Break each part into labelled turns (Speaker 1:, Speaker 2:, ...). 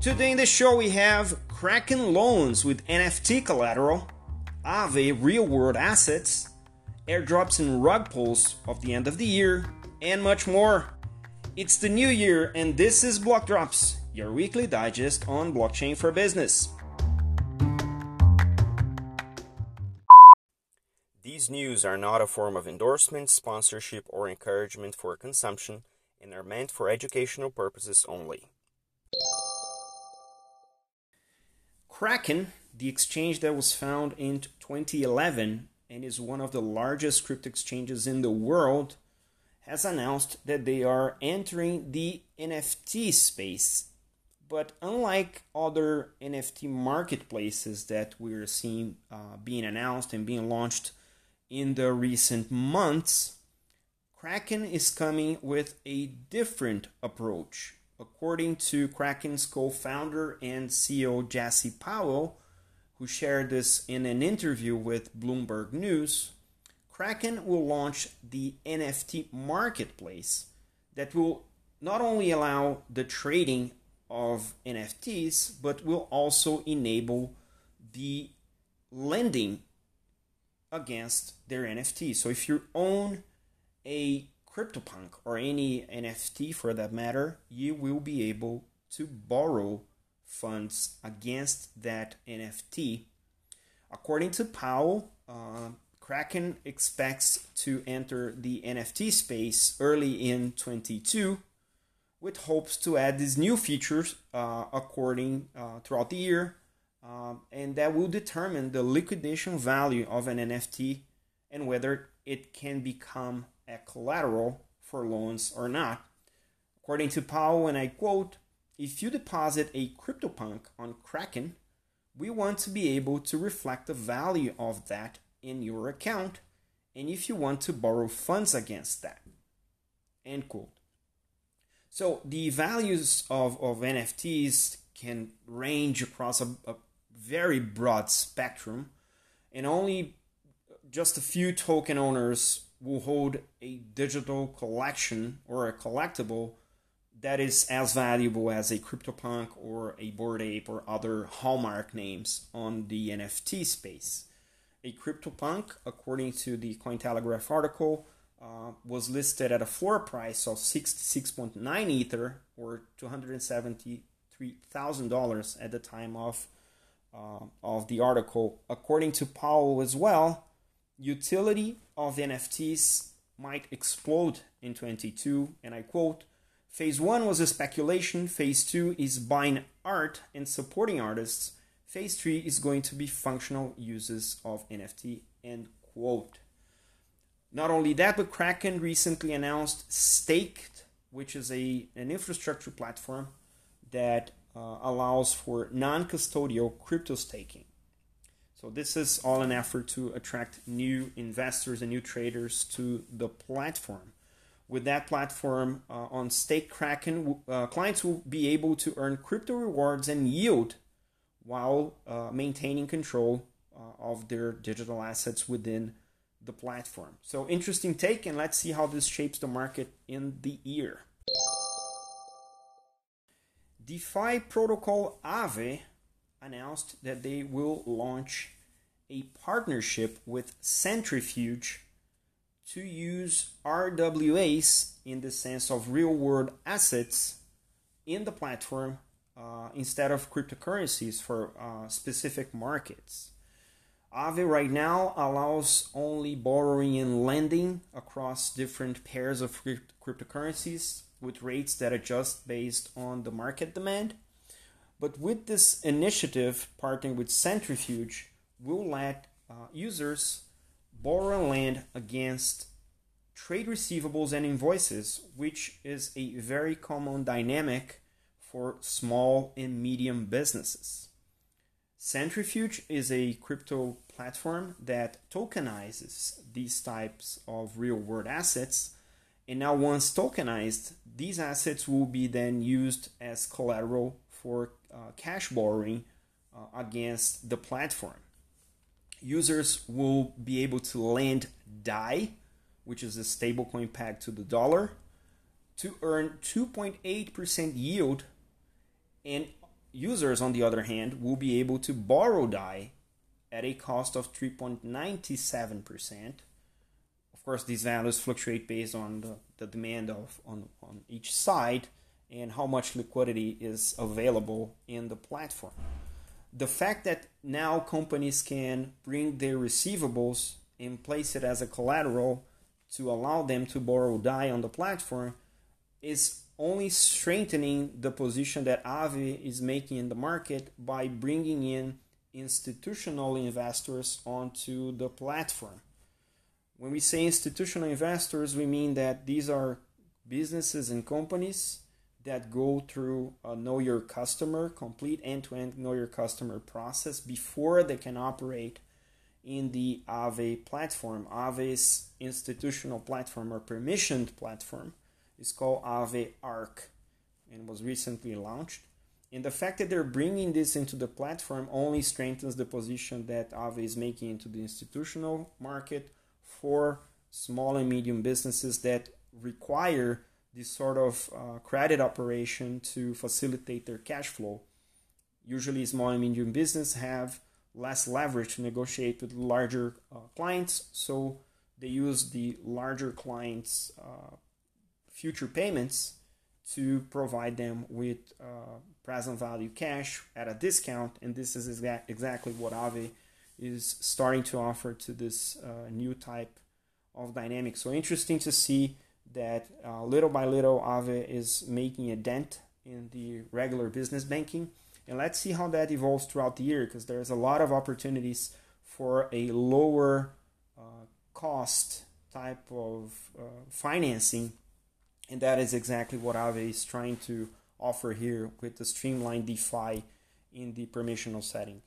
Speaker 1: Today in the show we have Kraken loans with NFT collateral, Aave real world assets, airdrops and rug pulls of the end of the year, and much more. It's the new year and this is Block Drops, your weekly digest on blockchain for business. These news are not a form of endorsement, sponsorship, or encouragement for consumption and are meant for educational purposes only. Kraken, the exchange that was found in 2011 and is one of the largest crypto exchanges in the world, has announced that they are entering the NFT space. But unlike other NFT marketplaces that we're seeing uh, being announced and being launched in the recent months, Kraken is coming with a different approach according to Kraken's co founder and CEO Jesse Powell, who shared this in an interview with Bloomberg News, Kraken will launch the NFT marketplace that will not only allow the trading of NFTs, but will also enable the lending against their NFTs. So if you own a CryptoPunk or any NFT for that matter, you will be able to borrow funds against that NFT. According to Powell, uh, Kraken expects to enter the NFT space early in 22 with hopes to add these new features uh, according uh, throughout the year um, and that will determine the liquidation value of an NFT and whether it can become a collateral for loans or not. According to Powell, and I quote, if you deposit a CryptoPunk on Kraken, we want to be able to reflect the value of that in your account and if you want to borrow funds against that. End quote. So the values of, of NFTs can range across a, a very broad spectrum, and only just a few token owners will hold a digital collection or a collectible that is as valuable as a CryptoPunk or a Bored Ape or other hallmark names on the NFT space. A CryptoPunk, according to the Cointelegraph article, uh, was listed at a floor price of 66.9 Ether or $273,000 at the time of, uh, of the article. According to Powell as well, utility of NFTs might explode in 22, and I quote, Phase 1 was a speculation, phase 2 is buying art and supporting artists, phase 3 is going to be functional uses of NFT, end quote. Not only that, but Kraken recently announced Staked, which is a, an infrastructure platform that uh, allows for non custodial crypto staking. So this is all an effort to attract new investors and new traders to the platform. With that platform uh, on Stake Kraken, uh, clients will be able to earn crypto rewards and yield while uh, maintaining control uh, of their digital assets within the platform. So interesting take, and let's see how this shapes the market in the year. DeFi protocol Aave announced that they will launch a partnership with Centrifuge to use RWAs in the sense of real world assets in the platform uh, instead of cryptocurrencies for uh, specific markets. Aave right now allows only borrowing and lending across different pairs of cryptocurrencies with rates that adjust based on the market demand. But with this initiative, partnering with Centrifuge, will let uh, users borrow and lend against trade receivables and invoices, which is a very common dynamic for small and medium businesses. Centrifuge is a crypto platform that tokenizes these types of real world assets. And now, once tokenized, these assets will be then used as collateral for uh, cash borrowing uh, against the platform. Users will be able to lend DAI, which is a stablecoin pegged to the dollar, to earn 2.8% yield and users, on the other hand, will be able to borrow DAI at a cost of 3.97%. Of course, these values fluctuate based on the, the demand of on, on each side and how much liquidity is available in the platform. The fact that now companies can bring their receivables and place it as a collateral to allow them to borrow DAI on the platform is only strengthening the position that Aave is making in the market by bringing in institutional investors onto the platform. When we say institutional investors, we mean that these are businesses and companies that go through a know your customer, complete end to end know your customer process before they can operate in the Aave platform. Aave's institutional platform or permissioned platform is called Aave Arc and was recently launched. And the fact that they're bringing this into the platform only strengthens the position that Aave is making into the institutional market for small and medium businesses that require this sort of uh, credit operation to facilitate their cash flow. Usually, small and medium business have less leverage to negotiate with larger uh, clients, so they use the larger clients' uh, future payments to provide them with uh, present value cash at a discount, and this is exa- exactly what Aave is starting to offer to this uh, new type of dynamic. So interesting to see that uh, little by little Aave is making a dent in the regular business banking. And let's see how that evolves throughout the year because there's a lot of opportunities for a lower uh, cost type of uh, financing. And that is exactly what Aave is trying to offer here with the streamlined DeFi in the permissional setting.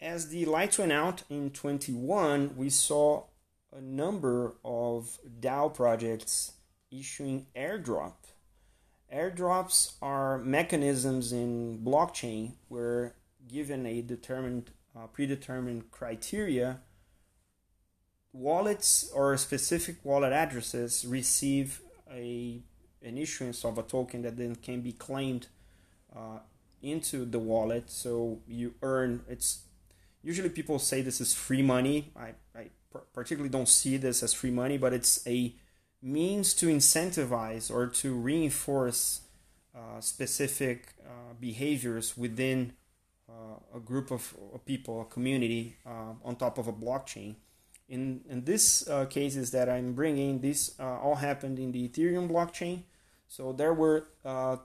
Speaker 1: As the lights went out in 21, we saw a number of DAO projects issuing airdrop. Airdrops are mechanisms in blockchain where, given a determined, uh, predetermined criteria, wallets or specific wallet addresses receive a an issuance of a token that then can be claimed uh, into the wallet. So you earn. It's usually people say this is free money. I, I particularly don't see this as free money, but it's a means to incentivize or to reinforce uh, specific uh, behaviors within uh, a group of, people, a community uh, on top of a blockchain. In, in this uh, cases that I'm bringing, this uh, all happened in the Ethereum blockchain. So there were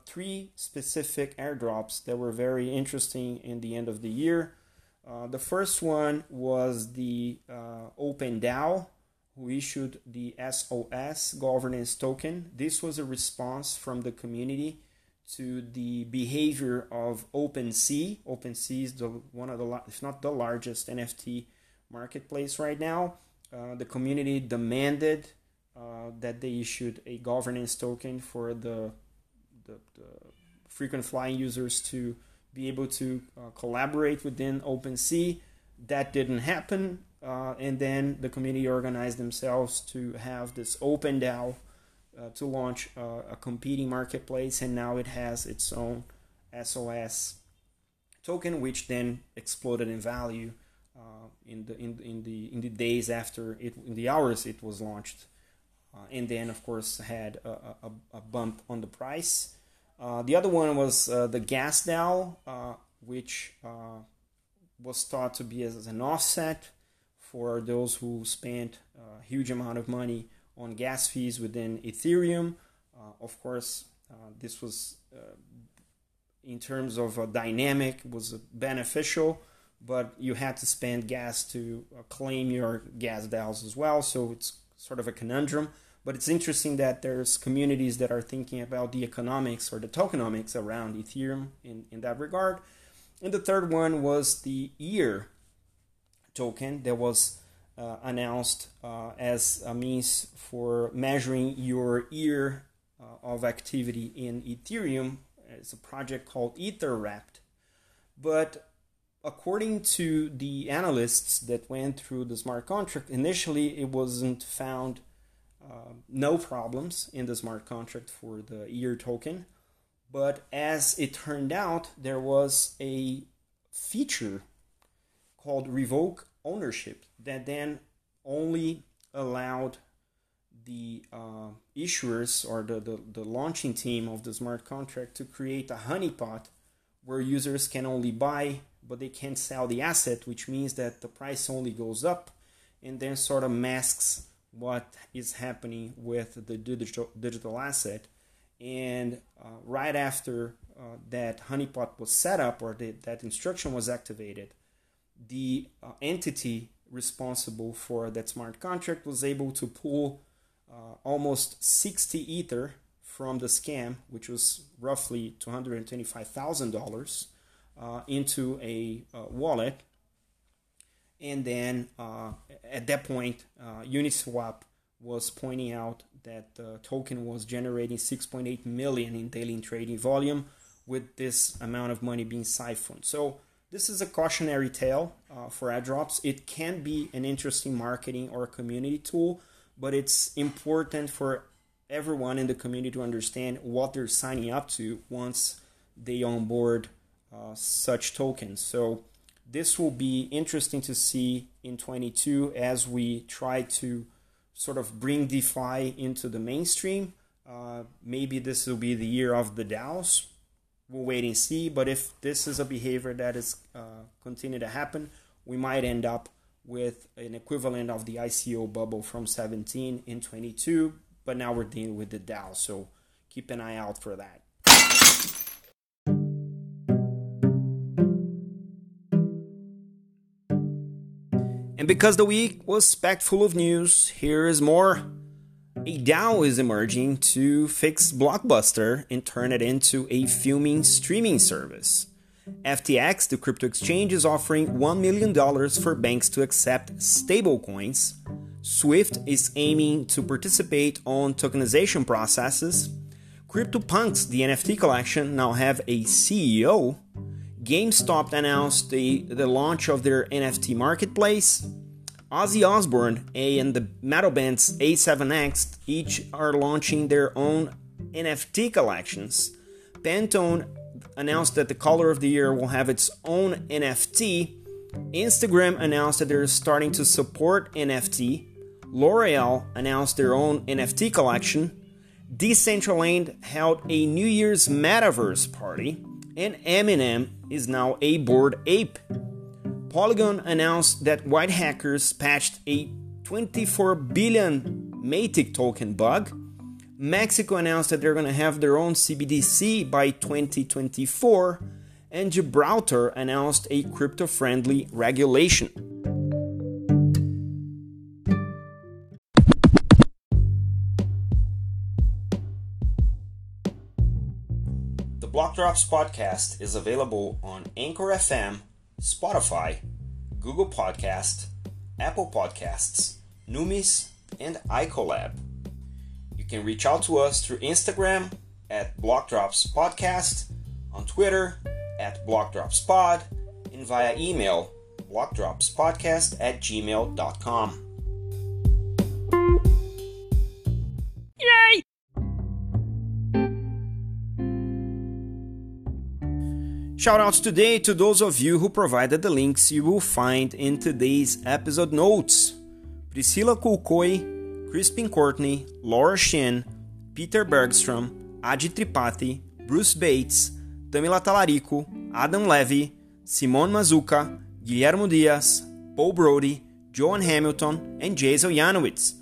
Speaker 1: three specific airdrops that were very interesting in the end of the year. Uh, the first one was the uh, OpenDAO, who issued the SOS governance token. This was a response from the community to the behavior of OpenSea. OpenSea is the one of the, if not the largest NFT marketplace right now. Uh, the community demanded uh, that they issued a governance token for the, the, the frequent flying users to be able to uh, collaborate within OpenSea. That didn't happen, uh, and then the community organized themselves to have this OpenDAO uh, to launch a competing marketplace, and now it has its own SOS token, which then exploded in value uh, in the in, in the in the days after it in the hours it was launched, uh, and then of course had a, a, a bump on the price. Uh, the other one was uh, the gas DAO, uh, which was thought to be as an offset for those who spent a huge amount of money on gas fees within Ethereum. Of course, this was, in terms of a dynamic, was beneficial, but you had to spend gas to claim your gas DAOs as well. So it's sort of a conundrum. But it's interesting that there's communities that are thinking about the economics or the tokenomics around Ethereum in, in that regard. And the third one was the EAR token that was uh, announced uh, as a means for measuring your EAR uh, of activity in Ethereum. It's a project called EtherWrapped. But according to the analysts that went through the smart contract, initially it wasn't found – uh, no problems in the smart contract for the EAR token, But as it turned out, there was a feature called revoke ownership that then only allowed the uh, issuers or the, the, the launching team of the smart contract to create a honeypot where users can only buy but they can't sell the asset, which means that the price only goes up and then sort of masks what is happening with the digital, digital asset. And uh, right after uh, that honeypot was set up or the, that instruction was activated, the uh, entity responsible for that smart contract was able to pull uh, almost 60 ether from the scam, which was roughly $225,000, uh, into a uh, wallet. And then uh, at that point, uh, Uniswap was pointing out that the token was generating 6.8 million in daily trading volume with this amount of money being siphoned. So this is a cautionary tale uh, for airdrops. It can be an interesting marketing or community tool, but it's important for everyone in the community to understand what they're signing up to once they onboard uh, such tokens. So this will be interesting to see in 22 as we try to sort of bring DeFi into the mainstream. Uh, maybe this will be the year of the DAOs. We'll wait and see. But if this is a behavior that is uh, continue to happen, we might end up with an equivalent of the ICO bubble from 17 in 22, but now we're dealing with the DAO, so keep an eye out for that. And because the week was packed full of news, here is more. A DAO is emerging to fix Blockbuster and turn it into a filming streaming service. FTX, the crypto exchange, is offering $1 million for banks to accept stablecoins. Swift is aiming to participate on tokenization processes. CryptoPunks, the NFT collection, now have a CEO. GameStop announced the, the launch of their NFT marketplace. Ozzy Osbourne and the metal bands A7X each are launching their own NFT collections. Pantone announced that the color of the year will have its own NFT. Instagram announced that they're starting to support NFT. L'Oreal announced their own NFT collection. Decentraland held a New Year's metaverse party. And Eminem is now a bored ape. Polygon announced that white hackers patched a 24 billion Matic token bug. Mexico announced that they're going to have their own CBDC by 2024, and Gibraltar announced a crypto friendly regulation. Block Drops podcast is available on Anchor FM, Spotify, Google Podcast, Apple Podcasts, Numis, and iColab. You can reach out to us through Instagram at Blockdrops Podcast, on Twitter at BlockdropsPod, and via email blockdropspodcast at gmail.com. Shoutouts today to those of you who provided the links you will find in today's episode notes. Priscilla Kulkoi, Crispin Courtney, Laura Shin, Peter Bergstrom, Adi Tripathi, Bruce Bates, Tamila Talarico, Adam Levy, Simone Mazuka, Guillermo Diaz, Paul Brody, Joan Hamilton, and Jason Janowitz.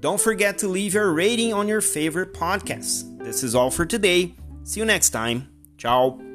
Speaker 1: Don't forget to leave your rating on your favorite podcast. This is all for today. See you next time. Ciao.